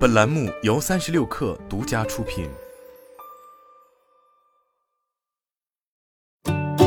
本栏目由三十六氪独家出品。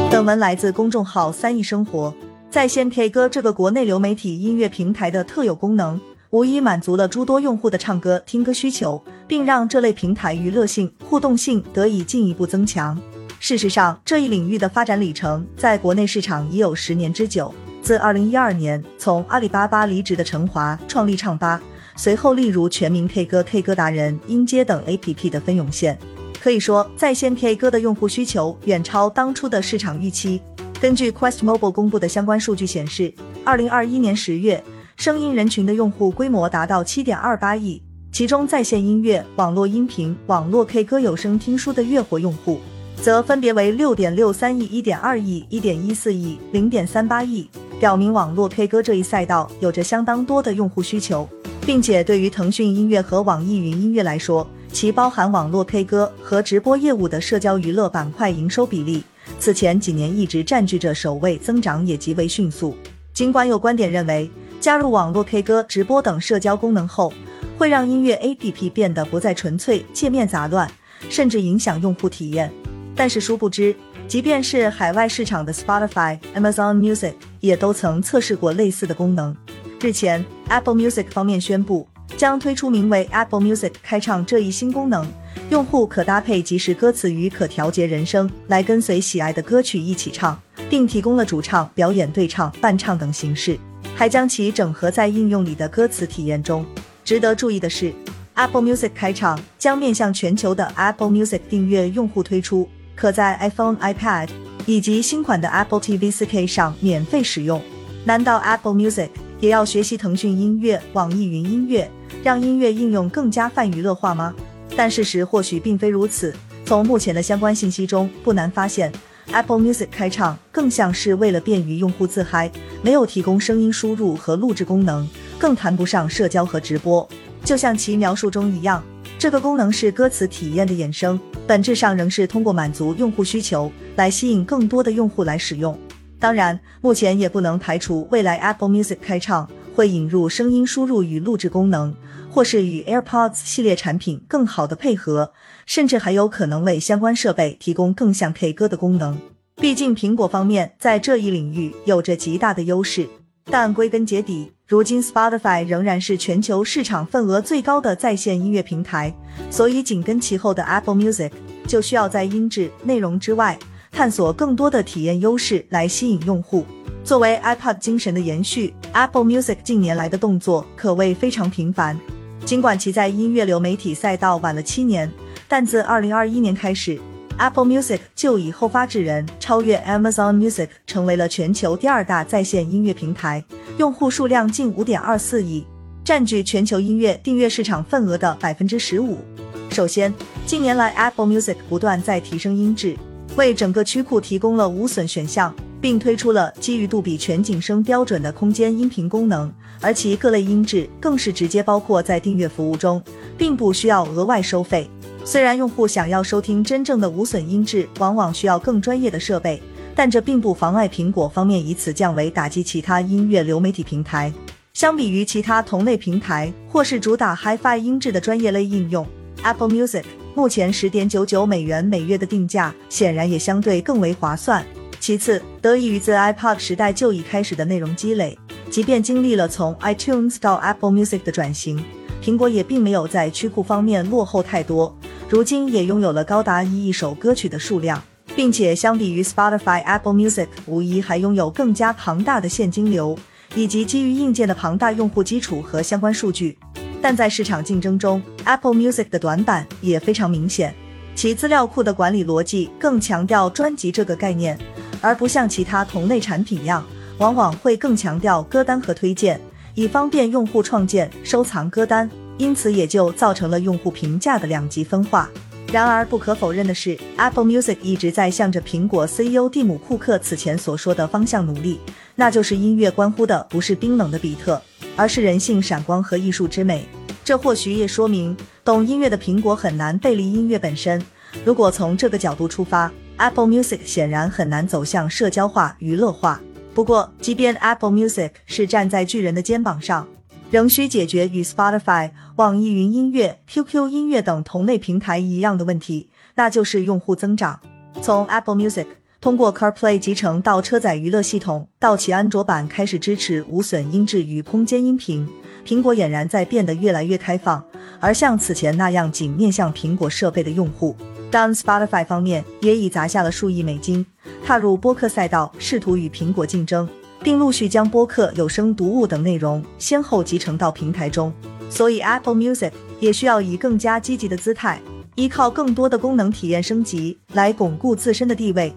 本文来自公众号三亿生活。在线 K 歌这个国内流媒体音乐平台的特有功能，无疑满足了诸多用户的唱歌、听歌需求，并让这类平台娱乐性、互动性得以进一步增强。事实上，这一领域的发展里程在国内市场已有十年之久。自二零一二年从阿里巴巴离职的陈华创立唱吧，随后例如全民 K 歌、K 歌达人、音阶等 APP 的纷涌现，可以说在线 K 歌的用户需求远超当初的市场预期。根据 Quest Mobile 公布的相关数据显示，二零二一年十月，声音人群的用户规模达到七点二八亿，其中在线音乐、网络音频、网络 K 歌、有声听书的月活用户。则分别为六点六三亿、一点二亿、一点一四亿、零点三八亿，表明网络 K 歌这一赛道有着相当多的用户需求，并且对于腾讯音乐和网易云音乐来说，其包含网络 K 歌和直播业务的社交娱乐板块营收比例，此前几年一直占据着首位，增长也极为迅速。尽管有观点认为，加入网络 K 歌、直播等社交功能后，会让音乐 APP 变得不再纯粹，界面杂乱，甚至影响用户体验。但是殊不知，即便是海外市场的 Spotify、Amazon Music 也都曾测试过类似的功能。日前，Apple Music 方面宣布将推出名为 Apple Music 开唱这一新功能，用户可搭配即时歌词与可调节人声，来跟随喜爱的歌曲一起唱，并提供了主唱、表演、对唱、伴唱等形式，还将其整合在应用里的歌词体验中。值得注意的是，Apple Music 开唱将面向全球的 Apple Music 订阅用户推出。可在 iPhone、iPad 以及新款的 Apple TV 4K 上免费使用。难道 Apple Music 也要学习腾讯音乐、网易云音乐，让音乐应用更加泛娱乐化吗？但事实或许并非如此。从目前的相关信息中，不难发现，Apple Music 开唱更像是为了便于用户自嗨，没有提供声音输入和录制功能，更谈不上社交和直播。就像其描述中一样。这个功能是歌词体验的衍生，本质上仍是通过满足用户需求来吸引更多的用户来使用。当然，目前也不能排除未来 Apple Music 开唱会引入声音输入与录制功能，或是与 AirPods 系列产品更好的配合，甚至还有可能为相关设备提供更像 K 歌的功能。毕竟，苹果方面在这一领域有着极大的优势。但归根结底，如今 Spotify 仍然是全球市场份额最高的在线音乐平台，所以紧跟其后的 Apple Music 就需要在音质、内容之外，探索更多的体验优势来吸引用户。作为 iPad 精神的延续，Apple Music 近年来的动作可谓非常频繁。尽管其在音乐流媒体赛道晚了七年，但自2021年开始。Apple Music 就以后发制人，超越 Amazon Music，成为了全球第二大在线音乐平台，用户数量近五点二四亿，占据全球音乐订阅市场份额的百分之十五。首先，近年来 Apple Music 不断在提升音质，为整个曲库提供了无损选项，并推出了基于杜比全景声标准的空间音频功能，而其各类音质更是直接包括在订阅服务中，并不需要额外收费。虽然用户想要收听真正的无损音质，往往需要更专业的设备，但这并不妨碍苹果方面以此降维打击其他音乐流媒体平台。相比于其他同类平台或是主打 HiFi 音质的专业类应用，Apple Music 目前十点九九美元每月的定价显然也相对更为划算。其次，得益于自 iPod 时代就已开始的内容积累，即便经历了从 iTunes 到 Apple Music 的转型，苹果也并没有在曲库方面落后太多。如今也拥有了高达一亿首歌曲的数量，并且相比于 Spotify、Apple Music，无疑还拥有更加庞大的现金流，以及基于硬件的庞大用户基础和相关数据。但在市场竞争中，Apple Music 的短板也非常明显，其资料库的管理逻辑更强调专辑这个概念，而不像其他同类产品一样，往往会更强调歌单和推荐，以方便用户创建、收藏歌单。因此，也就造成了用户评价的两极分化。然而，不可否认的是，Apple Music 一直在向着苹果 CEO 蒂姆·库克此前所说的方向努力，那就是音乐关乎的不是冰冷的比特，而是人性闪光和艺术之美。这或许也说明，懂音乐的苹果很难背离音乐本身。如果从这个角度出发，Apple Music 显然很难走向社交化、娱乐化。不过，即便 Apple Music 是站在巨人的肩膀上。仍需解决与 Spotify、网易云音乐、QQ 音乐等同类平台一样的问题，那就是用户增长。从 Apple Music 通过 CarPlay 集成到车载娱乐系统，到其安卓版开始支持无损音质与空间音频，苹果俨然在变得越来越开放。而像此前那样仅面向苹果设备的用户，当 Spotify 方面也已砸下了数亿美金，踏入播客赛道，试图与苹果竞争，并陆续将播客、有声读物等内容先后集成到平台中。所以 Apple Music 也需要以更加积极的姿态，依靠更多的功能体验升级来巩固自身的地位。